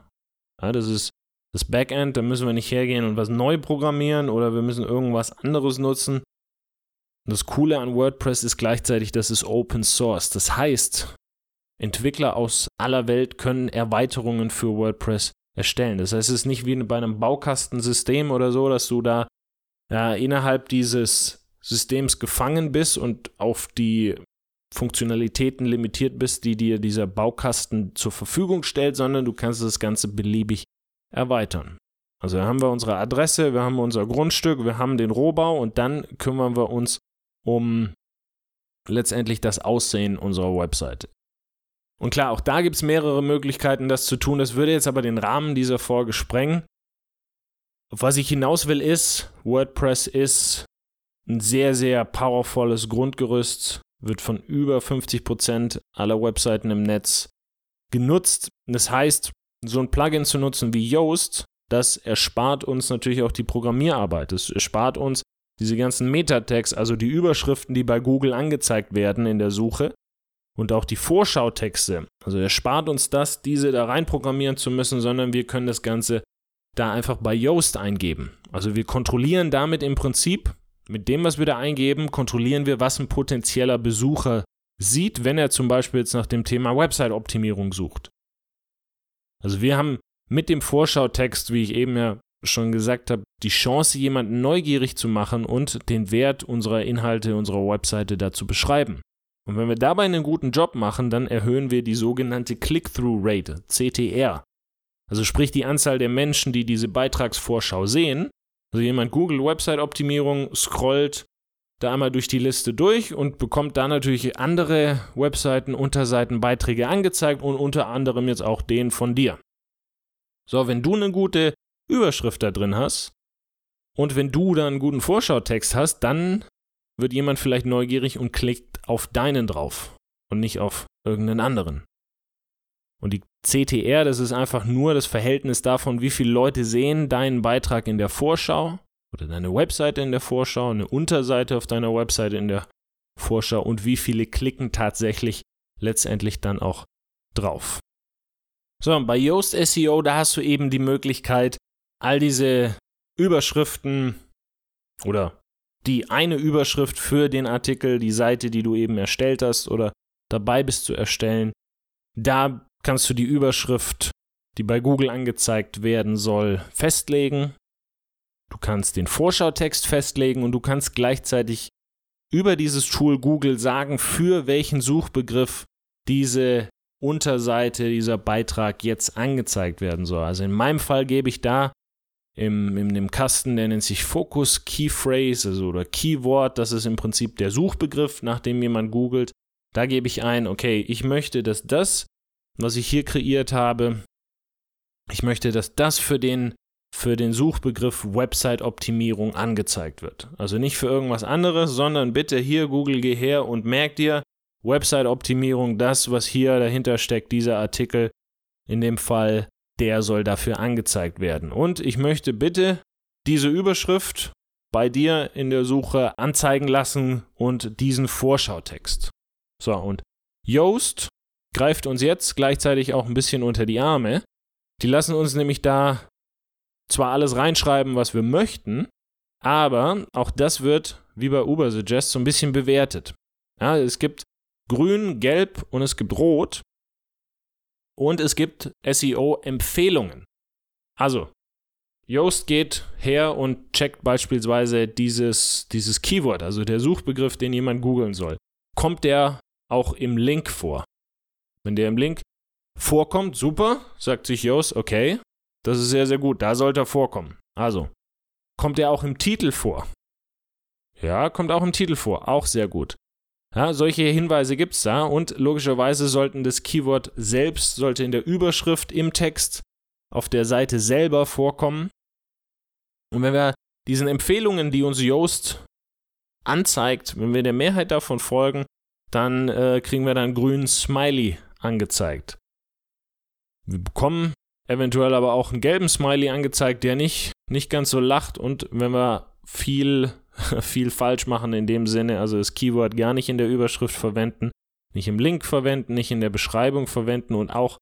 Ja, das ist das Backend, da müssen wir nicht hergehen und was neu programmieren oder wir müssen irgendwas anderes nutzen. das Coole an WordPress ist gleichzeitig, dass es Open Source. Das heißt, Entwickler aus aller Welt können Erweiterungen für WordPress erstellen. Das heißt, es ist nicht wie bei einem Baukastensystem oder so, dass du da ja, innerhalb dieses Systems gefangen bist und auf die Funktionalitäten limitiert bist, die dir dieser Baukasten zur Verfügung stellt, sondern du kannst das Ganze beliebig erweitern. Also da haben wir unsere Adresse, wir haben unser Grundstück, wir haben den Rohbau und dann kümmern wir uns um letztendlich das Aussehen unserer Webseite. Und klar, auch da gibt es mehrere Möglichkeiten, das zu tun. Das würde jetzt aber den Rahmen dieser Folge sprengen. Was ich hinaus will, ist, WordPress ist ein sehr, sehr powervolles Grundgerüst, wird von über 50 Prozent aller Webseiten im Netz genutzt. Das heißt, so ein Plugin zu nutzen wie Yoast, das erspart uns natürlich auch die Programmierarbeit. Es erspart uns diese ganzen Metatext, also die Überschriften, die bei Google angezeigt werden in der Suche und auch die Vorschautexte. Also erspart uns das, diese da reinprogrammieren zu müssen, sondern wir können das Ganze da einfach bei Yoast eingeben. Also wir kontrollieren damit im Prinzip mit dem, was wir da eingeben, kontrollieren wir, was ein potenzieller Besucher sieht, wenn er zum Beispiel jetzt nach dem Thema Website-Optimierung sucht. Also wir haben mit dem Vorschautext, wie ich eben ja schon gesagt habe, die Chance, jemanden neugierig zu machen und den Wert unserer Inhalte, unserer Webseite da zu beschreiben. Und wenn wir dabei einen guten Job machen, dann erhöhen wir die sogenannte Click-Through-Rate, CTR. Also sprich die Anzahl der Menschen, die diese Beitragsvorschau sehen, also jemand googelt Website-Optimierung, scrollt da einmal durch die Liste durch und bekommt da natürlich andere Webseiten, Unterseiten, Beiträge angezeigt und unter anderem jetzt auch den von dir. So, wenn du eine gute Überschrift da drin hast und wenn du da einen guten Vorschautext hast, dann wird jemand vielleicht neugierig und klickt auf deinen drauf und nicht auf irgendeinen anderen. Und die CTR, das ist einfach nur das Verhältnis davon, wie viele Leute sehen deinen Beitrag in der Vorschau oder deine Webseite in der Vorschau, eine Unterseite auf deiner Webseite in der Vorschau und wie viele klicken tatsächlich letztendlich dann auch drauf. So, bei Yoast SEO, da hast du eben die Möglichkeit, all diese Überschriften oder die eine Überschrift für den Artikel, die Seite, die du eben erstellt hast oder dabei bist zu erstellen, da kannst du die Überschrift, die bei Google angezeigt werden soll, festlegen. Du kannst den Vorschautext festlegen und du kannst gleichzeitig über dieses Tool Google sagen, für welchen Suchbegriff diese Unterseite, dieser Beitrag jetzt angezeigt werden soll. Also in meinem Fall gebe ich da im, in dem Kasten, der nennt sich Focus Key Phrase also oder Keyword, das ist im Prinzip der Suchbegriff, nach dem jemand googelt. Da gebe ich ein, okay, ich möchte, dass das was ich hier kreiert habe. Ich möchte, dass das für den für den Suchbegriff Website-Optimierung angezeigt wird. Also nicht für irgendwas anderes, sondern bitte hier Google geh her und merk dir Website-Optimierung, das, was hier dahinter steckt, dieser Artikel in dem Fall, der soll dafür angezeigt werden. Und ich möchte bitte diese Überschrift bei dir in der Suche anzeigen lassen und diesen Vorschautext. So, und Yoast greift uns jetzt gleichzeitig auch ein bisschen unter die Arme. Die lassen uns nämlich da zwar alles reinschreiben, was wir möchten, aber auch das wird, wie bei Ubersuggest, so ein bisschen bewertet. Ja, es gibt grün, gelb und es gibt rot. Und es gibt SEO-Empfehlungen. Also, Yoast geht her und checkt beispielsweise dieses, dieses Keyword, also der Suchbegriff, den jemand googeln soll. Kommt der auch im Link vor? Wenn der im Link vorkommt, super, sagt sich Yoast, okay, das ist sehr, sehr gut, da sollte er vorkommen. Also, kommt er auch im Titel vor? Ja, kommt auch im Titel vor, auch sehr gut. Ja, solche Hinweise gibt es da und logischerweise sollten das Keyword selbst, sollte in der Überschrift im Text auf der Seite selber vorkommen. Und wenn wir diesen Empfehlungen, die uns Yoast anzeigt, wenn wir der Mehrheit davon folgen, dann äh, kriegen wir dann grünen Smiley angezeigt. Wir bekommen eventuell aber auch einen gelben Smiley angezeigt, der nicht, nicht ganz so lacht. Und wenn wir viel, (laughs) viel falsch machen in dem Sinne, also das Keyword gar nicht in der Überschrift verwenden, nicht im Link verwenden, nicht in der Beschreibung verwenden und auch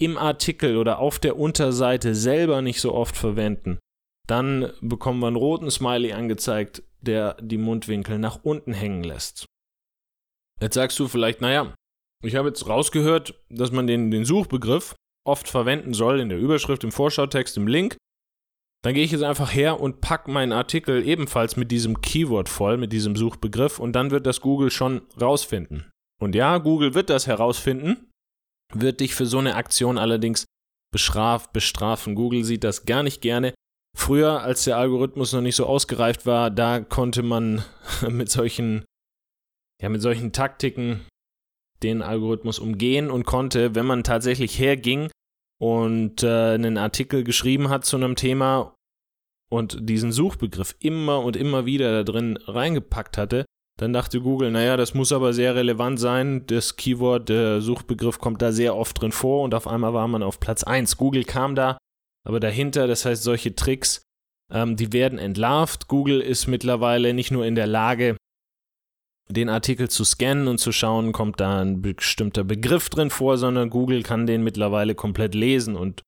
im Artikel oder auf der Unterseite selber nicht so oft verwenden, dann bekommen wir einen roten Smiley angezeigt, der die Mundwinkel nach unten hängen lässt. Jetzt sagst du vielleicht, naja, ich habe jetzt rausgehört, dass man den, den Suchbegriff oft verwenden soll in der Überschrift, im Vorschautext, im Link. Dann gehe ich jetzt einfach her und packe meinen Artikel ebenfalls mit diesem Keyword voll, mit diesem Suchbegriff und dann wird das Google schon rausfinden. Und ja, Google wird das herausfinden, wird dich für so eine Aktion allerdings bestraft, bestrafen. Google sieht das gar nicht gerne. Früher, als der Algorithmus noch nicht so ausgereift war, da konnte man (laughs) mit solchen, ja, mit solchen Taktiken den Algorithmus umgehen und konnte, wenn man tatsächlich herging und äh, einen Artikel geschrieben hat zu einem Thema und diesen Suchbegriff immer und immer wieder da drin reingepackt hatte, dann dachte Google, naja, das muss aber sehr relevant sein. Das Keyword, der Suchbegriff kommt da sehr oft drin vor und auf einmal war man auf Platz 1. Google kam da aber dahinter, das heißt, solche Tricks, ähm, die werden entlarvt. Google ist mittlerweile nicht nur in der Lage, den Artikel zu scannen und zu schauen, kommt da ein bestimmter Begriff drin vor, sondern Google kann den mittlerweile komplett lesen und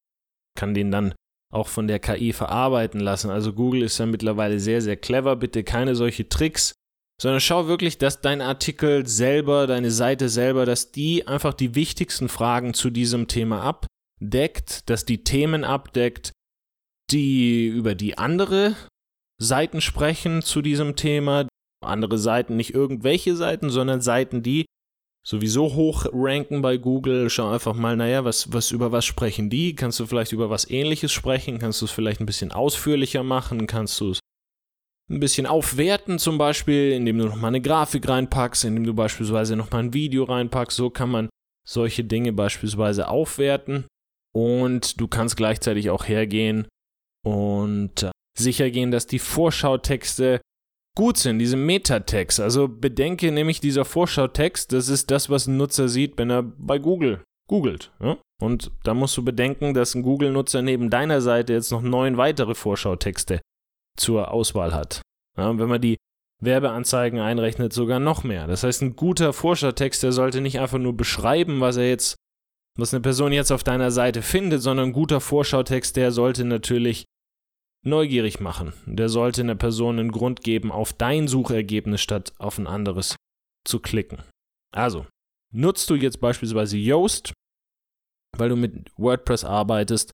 kann den dann auch von der KI verarbeiten lassen. Also Google ist ja mittlerweile sehr, sehr clever. Bitte keine solche Tricks, sondern schau wirklich, dass dein Artikel selber, deine Seite selber, dass die einfach die wichtigsten Fragen zu diesem Thema abdeckt, dass die Themen abdeckt, die über die andere Seiten sprechen zu diesem Thema, andere Seiten, nicht irgendwelche Seiten, sondern Seiten, die sowieso hoch ranken bei Google. Schau einfach mal, naja, was, was, über was sprechen die? Kannst du vielleicht über was ähnliches sprechen? Kannst du es vielleicht ein bisschen ausführlicher machen? Kannst du es ein bisschen aufwerten, zum Beispiel, indem du nochmal eine Grafik reinpackst, indem du beispielsweise nochmal ein Video reinpackst. So kann man solche Dinge beispielsweise aufwerten. Und du kannst gleichzeitig auch hergehen und sicher gehen, dass die Vorschautexte gut sind, diese Metatext. Also bedenke nämlich dieser Vorschautext, das ist das, was ein Nutzer sieht, wenn er bei Google googelt. Ja? Und da musst du bedenken, dass ein Google-Nutzer neben deiner Seite jetzt noch neun weitere Vorschautexte zur Auswahl hat. Ja, wenn man die Werbeanzeigen einrechnet, sogar noch mehr. Das heißt, ein guter Vorschautext, der sollte nicht einfach nur beschreiben, was er jetzt, was eine Person jetzt auf deiner Seite findet, sondern ein guter Vorschautext, der sollte natürlich neugierig machen. Der sollte einer Person einen Grund geben, auf dein Suchergebnis statt auf ein anderes zu klicken. Also, nutzt du jetzt beispielsweise Yoast, weil du mit WordPress arbeitest,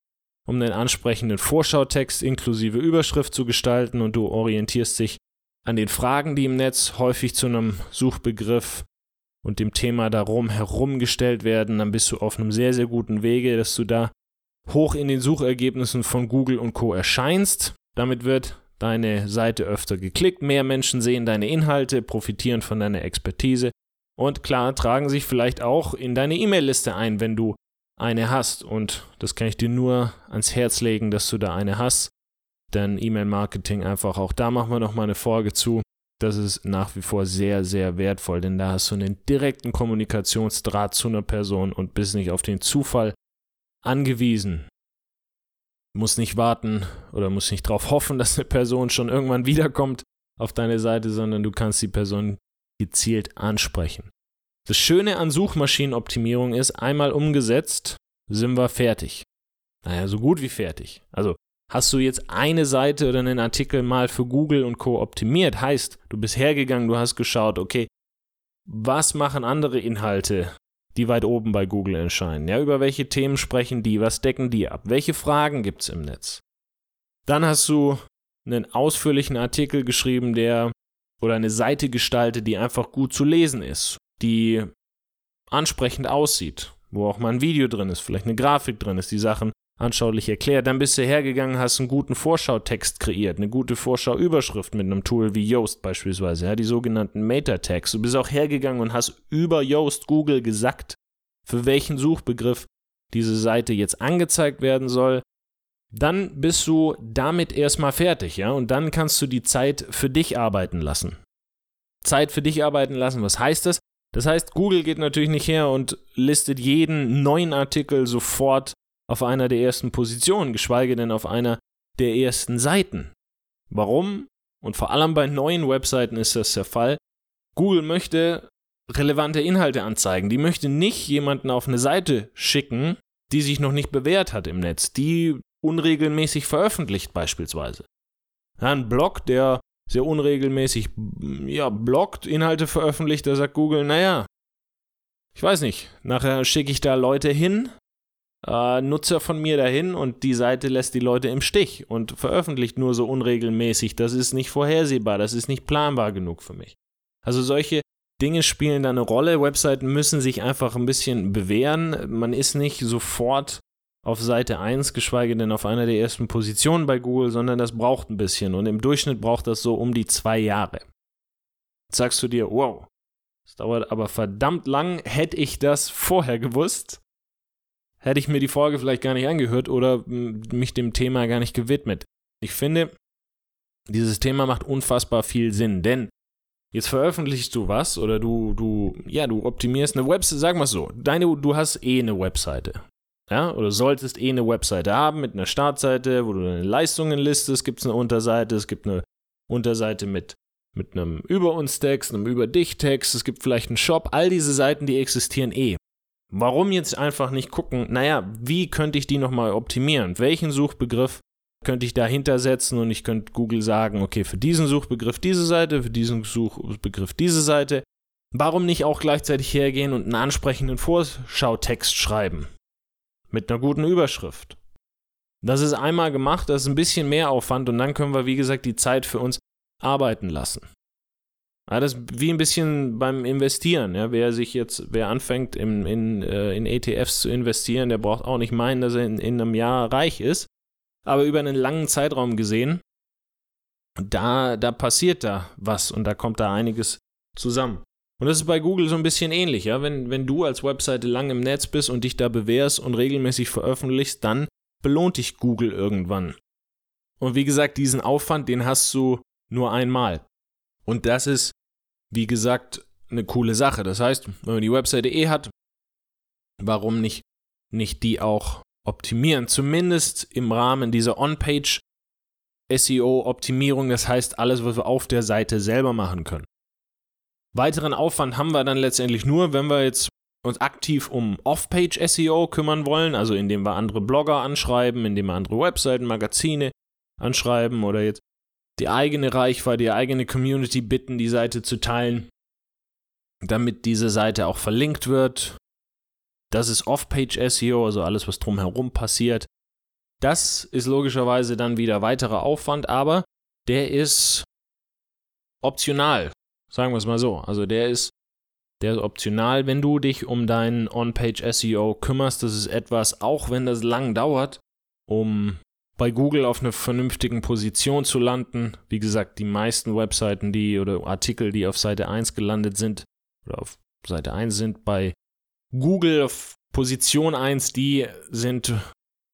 um den ansprechenden Vorschautext inklusive Überschrift zu gestalten und du orientierst dich an den Fragen, die im Netz häufig zu einem Suchbegriff und dem Thema darum herum gestellt werden, dann bist du auf einem sehr, sehr guten Wege, dass du da hoch in den Suchergebnissen von Google und Co erscheinst. Damit wird deine Seite öfter geklickt, mehr Menschen sehen deine Inhalte, profitieren von deiner Expertise und klar, tragen sich vielleicht auch in deine E-Mail-Liste ein, wenn du eine hast. Und das kann ich dir nur ans Herz legen, dass du da eine hast. Denn E-Mail-Marketing einfach, auch da machen wir nochmal eine Folge zu. Das ist nach wie vor sehr, sehr wertvoll, denn da hast du einen direkten Kommunikationsdraht zu einer Person und bist nicht auf den Zufall angewiesen. Muss nicht warten oder muss nicht darauf hoffen, (laughs) dass eine Person schon irgendwann wiederkommt auf deine Seite, sondern du kannst die Person gezielt ansprechen. Das Schöne an Suchmaschinenoptimierung ist, einmal umgesetzt, sind wir fertig. Naja, so gut wie fertig. Also hast du jetzt eine Seite oder einen Artikel mal für Google und Co. optimiert, heißt, du bist hergegangen, du hast geschaut, okay, was machen andere Inhalte, die weit oben bei Google erscheinen? Ja, über welche Themen sprechen die? Was decken die ab? Welche Fragen gibt es im Netz? Dann hast du einen ausführlichen Artikel geschrieben, der oder eine Seite gestaltet, die einfach gut zu lesen ist die ansprechend aussieht, wo auch mal ein Video drin ist, vielleicht eine Grafik drin ist, die Sachen anschaulich erklärt. Dann bist du hergegangen, hast einen guten Vorschautext kreiert, eine gute Vorschauüberschrift mit einem Tool wie Yoast beispielsweise, ja, die sogenannten Meta-Tags. Du bist auch hergegangen und hast über Yoast Google gesagt, für welchen Suchbegriff diese Seite jetzt angezeigt werden soll. Dann bist du damit erstmal fertig, ja, und dann kannst du die Zeit für dich arbeiten lassen. Zeit für dich arbeiten lassen, was heißt das? Das heißt, Google geht natürlich nicht her und listet jeden neuen Artikel sofort auf einer der ersten Positionen, geschweige denn auf einer der ersten Seiten. Warum? Und vor allem bei neuen Webseiten ist das der Fall. Google möchte relevante Inhalte anzeigen. Die möchte nicht jemanden auf eine Seite schicken, die sich noch nicht bewährt hat im Netz, die unregelmäßig veröffentlicht beispielsweise. ein Blog, der sehr unregelmäßig ja, bloggt, Inhalte veröffentlicht, da sagt Google, naja, ich weiß nicht, nachher schicke ich da Leute hin, äh, Nutzer von mir dahin und die Seite lässt die Leute im Stich und veröffentlicht nur so unregelmäßig. Das ist nicht vorhersehbar, das ist nicht planbar genug für mich. Also solche Dinge spielen da eine Rolle. Webseiten müssen sich einfach ein bisschen bewähren. Man ist nicht sofort auf Seite 1, geschweige denn auf einer der ersten Positionen bei Google, sondern das braucht ein bisschen und im Durchschnitt braucht das so um die zwei Jahre. Jetzt sagst du dir, wow, das dauert aber verdammt lang, hätte ich das vorher gewusst, hätte ich mir die Folge vielleicht gar nicht angehört oder mich dem Thema gar nicht gewidmet. Ich finde, dieses Thema macht unfassbar viel Sinn, denn jetzt veröffentlichst du was oder du, du, ja, du optimierst eine Webseite, sag mal so, deine, du hast eh eine Webseite. Ja, oder solltest eh eine Webseite haben mit einer Startseite, wo du deine Leistungen listest, gibt es eine Unterseite, es gibt eine Unterseite mit, mit einem Über uns Text, einem Über dich Text, es gibt vielleicht einen Shop, all diese Seiten, die existieren eh. Warum jetzt einfach nicht gucken, naja, wie könnte ich die nochmal optimieren? Welchen Suchbegriff könnte ich dahinter setzen und ich könnte Google sagen, okay, für diesen Suchbegriff diese Seite, für diesen Suchbegriff diese Seite. Warum nicht auch gleichzeitig hergehen und einen ansprechenden Vorschautext schreiben? mit einer guten Überschrift. Das ist einmal gemacht, das ist ein bisschen mehr Aufwand und dann können wir, wie gesagt, die Zeit für uns arbeiten lassen. Ja, das ist wie ein bisschen beim Investieren. Ja. Wer sich jetzt, wer anfängt in, in, äh, in ETFs zu investieren, der braucht auch nicht meinen, dass er in, in einem Jahr reich ist. Aber über einen langen Zeitraum gesehen, da, da passiert da was und da kommt da einiges zusammen. Und das ist bei Google so ein bisschen ähnlich, ja. Wenn, wenn du als Webseite lang im Netz bist und dich da bewährst und regelmäßig veröffentlichst, dann belohnt dich Google irgendwann. Und wie gesagt, diesen Aufwand, den hast du nur einmal. Und das ist, wie gesagt, eine coole Sache. Das heißt, wenn man die Webseite eh hat, warum nicht, nicht die auch optimieren? Zumindest im Rahmen dieser On-Page SEO-Optimierung, das heißt alles, was wir auf der Seite selber machen können. Weiteren Aufwand haben wir dann letztendlich nur, wenn wir jetzt uns aktiv um Off-Page-SEO kümmern wollen, also indem wir andere Blogger anschreiben, indem wir andere Webseiten, Magazine anschreiben oder jetzt die eigene Reichweite, die eigene Community bitten, die Seite zu teilen, damit diese Seite auch verlinkt wird. Das ist Off-Page-SEO, also alles, was drumherum passiert. Das ist logischerweise dann wieder weiterer Aufwand, aber der ist optional. Sagen wir es mal so. Also der ist, der ist optional, wenn du dich um deinen On-Page SEO kümmerst. Das ist etwas, auch wenn das lang dauert, um bei Google auf einer vernünftigen Position zu landen. Wie gesagt, die meisten Webseiten, die oder Artikel, die auf Seite 1 gelandet sind oder auf Seite 1 sind bei Google auf Position 1, die sind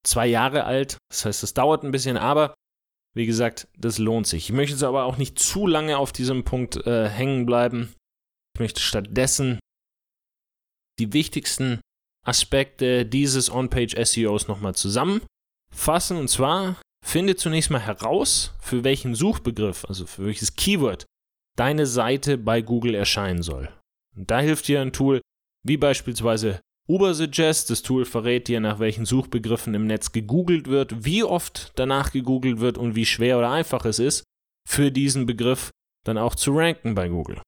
zwei Jahre alt. Das heißt, es dauert ein bisschen, aber Wie gesagt, das lohnt sich. Ich möchte jetzt aber auch nicht zu lange auf diesem Punkt äh, hängen bleiben. Ich möchte stattdessen die wichtigsten Aspekte dieses On-Page-SEOs nochmal zusammenfassen. Und zwar finde zunächst mal heraus, für welchen Suchbegriff, also für welches Keyword deine Seite bei Google erscheinen soll. Und da hilft dir ein Tool wie beispielsweise Ubersuggest. Das Tool verrät dir, nach welchen Suchbegriffen im Netz gegoogelt wird, wie oft danach gegoogelt wird und wie schwer oder einfach es ist, für diesen Begriff dann auch zu ranken bei Google.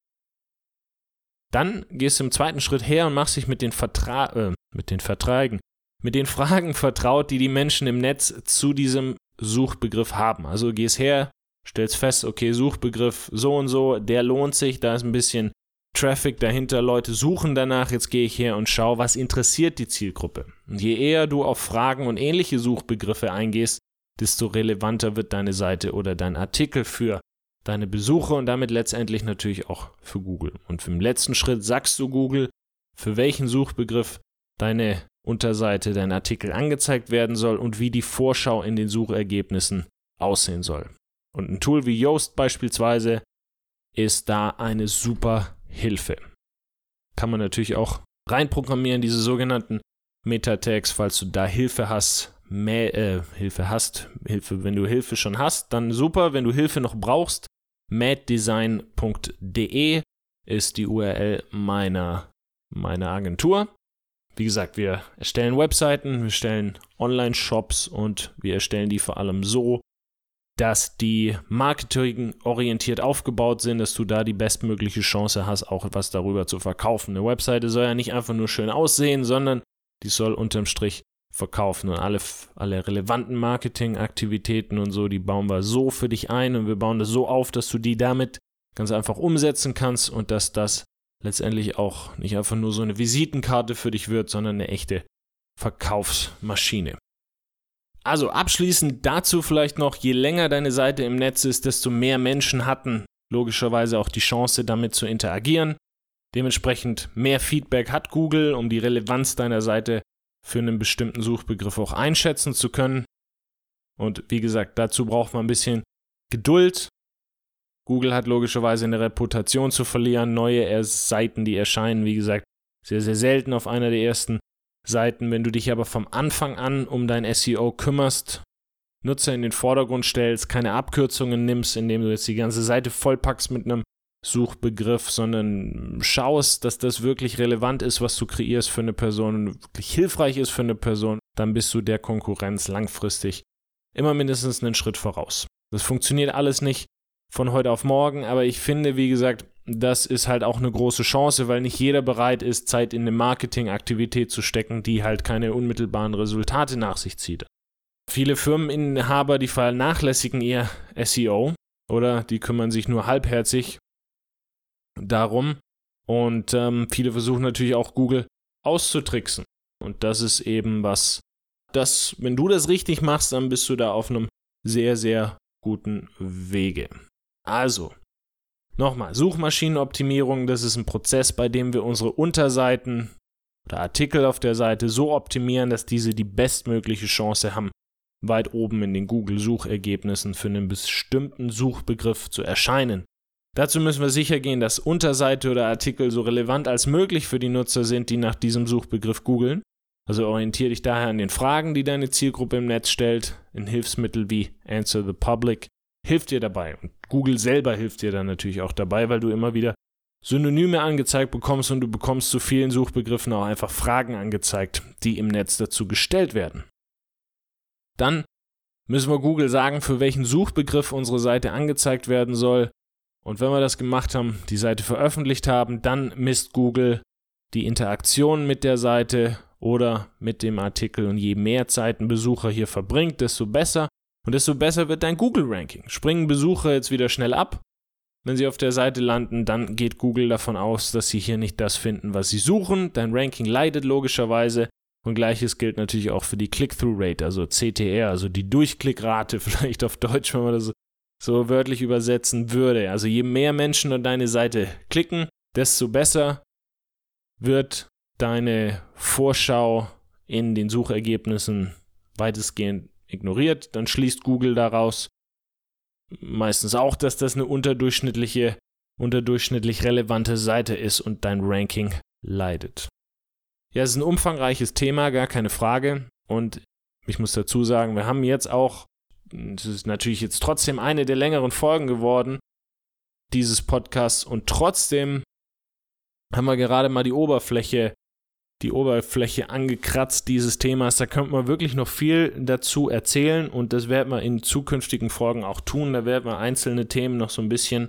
Dann gehst du im zweiten Schritt her und machst dich mit den, Vertra äh, mit den Verträgen, mit den Fragen vertraut, die die Menschen im Netz zu diesem Suchbegriff haben. Also gehst her, stellst fest, okay, Suchbegriff so und so, der lohnt sich, da ist ein bisschen Traffic dahinter, Leute suchen danach, jetzt gehe ich her und schaue, was interessiert die Zielgruppe. Und je eher du auf Fragen und ähnliche Suchbegriffe eingehst, desto relevanter wird deine Seite oder dein Artikel für deine Besucher und damit letztendlich natürlich auch für Google. Und im letzten Schritt sagst du Google, für welchen Suchbegriff deine Unterseite, dein Artikel angezeigt werden soll und wie die Vorschau in den Suchergebnissen aussehen soll. Und ein Tool wie Yoast beispielsweise ist da eine super Hilfe. Kann man natürlich auch reinprogrammieren, diese sogenannten Meta-Tags, falls du da Hilfe hast, mehr, äh, Hilfe hast, Hilfe, wenn du Hilfe schon hast, dann super. Wenn du Hilfe noch brauchst, maddesign.de ist die URL meiner, meiner Agentur. Wie gesagt, wir erstellen Webseiten, wir stellen Online-Shops und wir erstellen die vor allem so, dass die marketingorientiert aufgebaut sind, dass du da die bestmögliche Chance hast, auch etwas darüber zu verkaufen. Eine Webseite soll ja nicht einfach nur schön aussehen, sondern die soll unterm Strich verkaufen. Und alle, alle relevanten Marketingaktivitäten und so, die bauen wir so für dich ein und wir bauen das so auf, dass du die damit ganz einfach umsetzen kannst und dass das letztendlich auch nicht einfach nur so eine Visitenkarte für dich wird, sondern eine echte Verkaufsmaschine. Also abschließend dazu vielleicht noch, je länger deine Seite im Netz ist, desto mehr Menschen hatten logischerweise auch die Chance damit zu interagieren. Dementsprechend mehr Feedback hat Google, um die Relevanz deiner Seite für einen bestimmten Suchbegriff auch einschätzen zu können. Und wie gesagt, dazu braucht man ein bisschen Geduld. Google hat logischerweise eine Reputation zu verlieren. Neue Seiten, die erscheinen, wie gesagt, sehr, sehr selten auf einer der ersten Seiten. Wenn du dich aber vom Anfang an um dein SEO kümmerst, Nutzer in den Vordergrund stellst, keine Abkürzungen nimmst, indem du jetzt die ganze Seite vollpackst mit einem Suchbegriff, sondern schaust, dass das wirklich relevant ist, was du kreierst für eine Person und wirklich hilfreich ist für eine Person, dann bist du der Konkurrenz langfristig immer mindestens einen Schritt voraus. Das funktioniert alles nicht von heute auf morgen, aber ich finde, wie gesagt, das ist halt auch eine große Chance, weil nicht jeder bereit ist, Zeit in eine Marketingaktivität zu stecken, die halt keine unmittelbaren Resultate nach sich zieht. Viele Firmeninhaber, die vernachlässigen ihr SEO oder die kümmern sich nur halbherzig darum. Und ähm, viele versuchen natürlich auch Google auszutricksen. Und das ist eben was, das, wenn du das richtig machst, dann bist du da auf einem sehr, sehr guten Wege. Also, nochmal, Suchmaschinenoptimierung, das ist ein Prozess, bei dem wir unsere Unterseiten oder Artikel auf der Seite so optimieren, dass diese die bestmögliche Chance haben, weit oben in den Google-Suchergebnissen für einen bestimmten Suchbegriff zu erscheinen. Dazu müssen wir sicher gehen, dass Unterseite oder Artikel so relevant als möglich für die Nutzer sind, die nach diesem Suchbegriff googeln. Also orientiere dich daher an den Fragen, die deine Zielgruppe im Netz stellt. Ein Hilfsmittel wie Answer the Public hilft dir dabei. Und Google selber hilft dir dann natürlich auch dabei, weil du immer wieder Synonyme angezeigt bekommst und du bekommst zu vielen Suchbegriffen auch einfach Fragen angezeigt, die im Netz dazu gestellt werden. Dann müssen wir Google sagen, für welchen Suchbegriff unsere Seite angezeigt werden soll. Und wenn wir das gemacht haben, die Seite veröffentlicht haben, dann misst Google die Interaktion mit der Seite oder mit dem Artikel. Und je mehr Zeit ein Besucher hier verbringt, desto besser. Und desto besser wird dein Google-Ranking. Springen Besucher jetzt wieder schnell ab, wenn sie auf der Seite landen, dann geht Google davon aus, dass sie hier nicht das finden, was sie suchen. Dein Ranking leidet logischerweise. Und gleiches gilt natürlich auch für die Click-Through-Rate, also CTR, also die Durchklickrate, (laughs) vielleicht auf Deutsch, wenn man das so wörtlich übersetzen würde. Also je mehr Menschen an deine Seite klicken, desto besser wird deine Vorschau in den Suchergebnissen weitestgehend ignoriert. Dann schließt Google daraus, meistens auch, dass das eine unterdurchschnittliche, unterdurchschnittlich relevante Seite ist und dein Ranking leidet. Ja, es ist ein umfangreiches Thema, gar keine Frage. Und ich muss dazu sagen, wir haben jetzt auch, es ist natürlich jetzt trotzdem eine der längeren Folgen geworden, dieses Podcasts und trotzdem haben wir gerade mal die Oberfläche, die Oberfläche angekratzt dieses Themas. Da könnte man wirklich noch viel dazu erzählen und das werden wir in zukünftigen Folgen auch tun. Da werden wir einzelne Themen noch so ein bisschen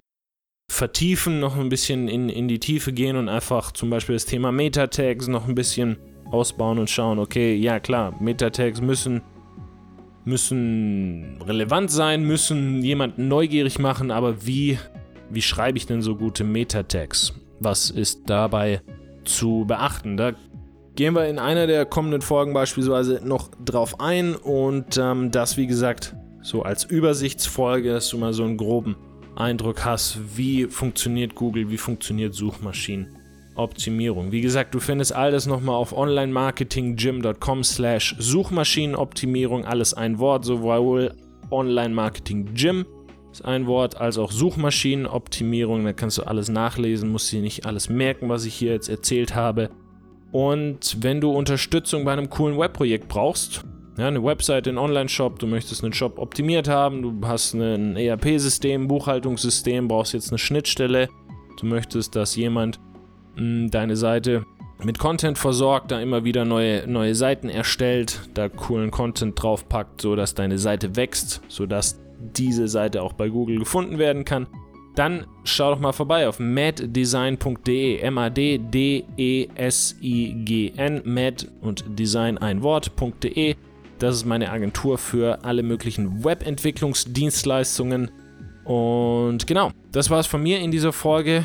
vertiefen, noch ein bisschen in, in die Tiefe gehen und einfach zum Beispiel das Thema Meta-Tags noch ein bisschen ausbauen und schauen, okay, ja klar, Meta-Tags müssen, müssen relevant sein, müssen jemanden neugierig machen, aber wie, wie schreibe ich denn so gute Meta-Tags? Was ist dabei zu beachten? Da gehen wir in einer der kommenden Folgen beispielsweise noch drauf ein und ähm, das, wie gesagt, so als Übersichtsfolge, dass du mal so einen groben Eindruck hast, wie funktioniert Google, wie funktioniert Suchmaschinenoptimierung. Wie gesagt, du findest all das nochmal auf onlinemarketinggym.com slash Suchmaschinenoptimierung, alles ein Wort, sowohl Online Marketing Gym ist ein Wort, als auch Suchmaschinenoptimierung. Da kannst du alles nachlesen, musst dir nicht alles merken, was ich hier jetzt erzählt habe. Und wenn du Unterstützung bei einem coolen Webprojekt brauchst, ja, eine Website, einen Online-Shop, du möchtest einen Shop optimiert haben, du hast ein ERP-System, Buchhaltungssystem, brauchst jetzt eine Schnittstelle, du möchtest, dass jemand mh, hm, deine Seite mit Content versorgt, da immer wieder neue, neue Seiten erstellt, da coolen Content draufpackt, sodass deine Seite wächst, sodass diese Seite auch bei Google gefunden werden kann, dann schau doch mal vorbei auf maddesign.de, M-A-D-D-E-S-I-G-N, mad und design ein Wort.de. Das ist meine Agentur für alle möglichen Webentwicklungsdienstleistungen. Und genau, das war es von mir in dieser Folge.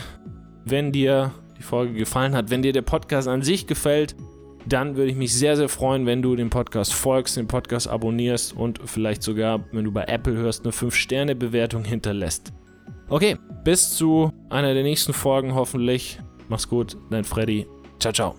Wenn dir die Folge gefallen hat, wenn dir der Podcast an sich gefällt, dann würde ich mich sehr, sehr freuen, wenn du dem Podcast folgst, den Podcast abonnierst und vielleicht sogar, wenn du bei Apple hörst, eine 5-Sterne-Bewertung hinterlässt. Okay, bis zu einer der nächsten Folgen hoffentlich. Mach's gut, dein Freddy. Ciao, ciao.